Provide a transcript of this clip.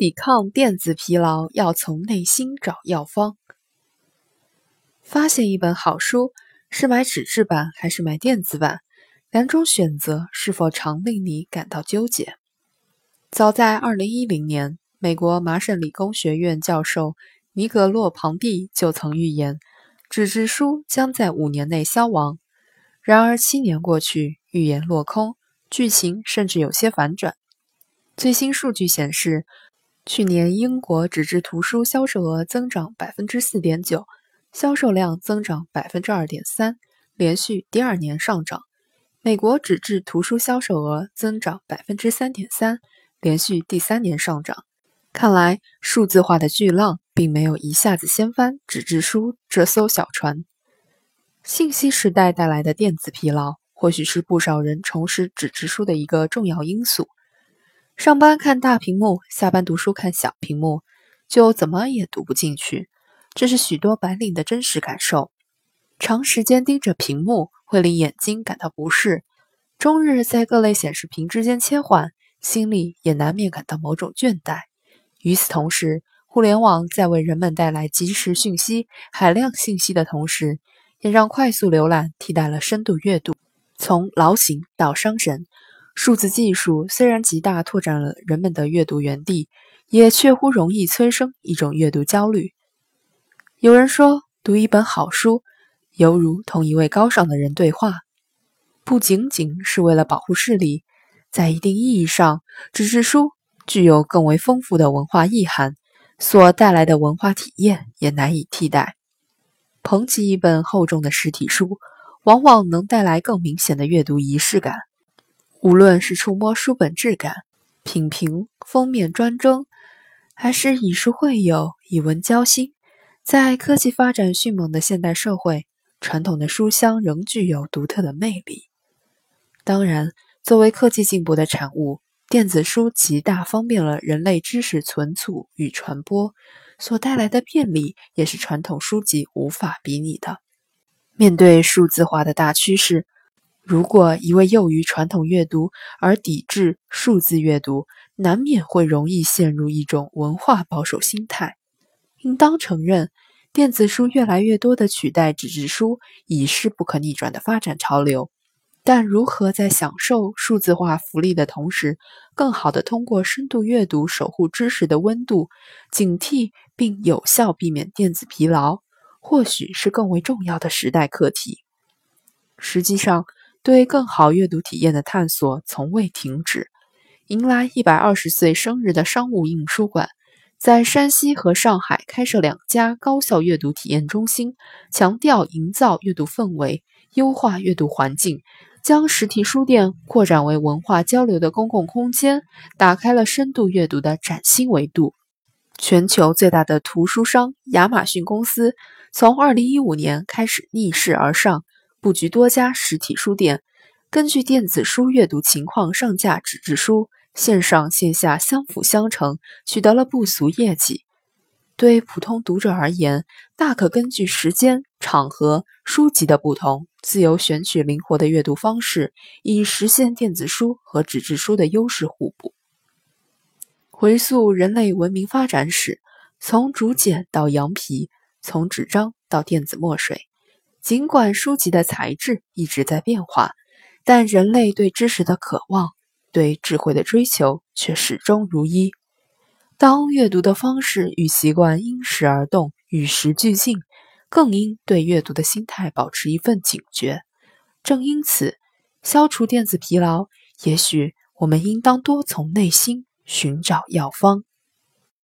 抵抗电子疲劳，要从内心找药方。发现一本好书，是买纸质版还是买电子版？两种选择是否常令你感到纠结？早在二零一零年，美国麻省理工学院教授尼格洛庞蒂就曾预言，纸质书将在五年内消亡。然而七年过去，预言落空，剧情甚至有些反转。最新数据显示，去年英国纸质图书销售额增长百分之四点九，销售量增长百分之二点三，连续第二年上涨。美国纸质图书销售额增长百分之三点三，连续第三年上涨。看来数字化的巨浪并没有一下子掀翻纸质书这艘小船。信息时代带来的电子疲劳，或许是不少人重拾纸质书的一个重要因素。上班看大屏幕，下班读书看小屏幕，就怎么也读不进去，这是许多白领的真实感受。长时间盯着屏幕。会令眼睛感到不适，终日在各类显示屏之间切换，心里也难免感到某种倦怠。与此同时，互联网在为人们带来即时讯息、海量信息的同时，也让快速浏览替代了深度阅读。从劳形到伤神，数字技术虽然极大拓展了人们的阅读园地，也确乎容易催生一种阅读焦虑。有人说，读一本好书。犹如同一位高尚的人对话，不仅仅是为了保护视力，在一定意义上，纸质书具有更为丰富的文化意涵，所带来的文化体验也难以替代。捧起一本厚重的实体书，往往能带来更明显的阅读仪式感。无论是触摸书本质感、品评封面专征，还是以书会友、以文交心，在科技发展迅猛的现代社会。传统的书香仍具有独特的魅力。当然，作为科技进步的产物，电子书极大方便了人类知识存储与传播，所带来的便利也是传统书籍无法比拟的。面对数字化的大趋势，如果一味囿于传统阅读而抵制数字阅读，难免会容易陷入一种文化保守心态。应当承认。电子书越来越多的取代纸质书，已是不可逆转的发展潮流。但如何在享受数字化福利的同时，更好地通过深度阅读守护知识的温度，警惕并有效避免电子疲劳，或许是更为重要的时代课题。实际上，对更好阅读体验的探索从未停止。迎来一百二十岁生日的商务印书馆。在山西和上海开设两家高校阅读体验中心，强调营造阅读氛围，优化阅读环境，将实体书店扩展为文化交流的公共空间，打开了深度阅读的崭新维度。全球最大的图书商亚马逊公司，从2015年开始逆势而上，布局多家实体书店，根据电子书阅读情况上架纸质书。线上线下相辅相成，取得了不俗业绩。对普通读者而言，大可根据时间、场合、书籍的不同，自由选取灵活的阅读方式，以实现电子书和纸质书的优势互补。回溯人类文明发展史，从竹简到羊皮，从纸张到电子墨水，尽管书籍的材质一直在变化，但人类对知识的渴望。对智慧的追求却始终如一。当阅读的方式与习惯因时而动，与时俱进，更应对阅读的心态保持一份警觉。正因此，消除电子疲劳，也许我们应当多从内心寻找药方。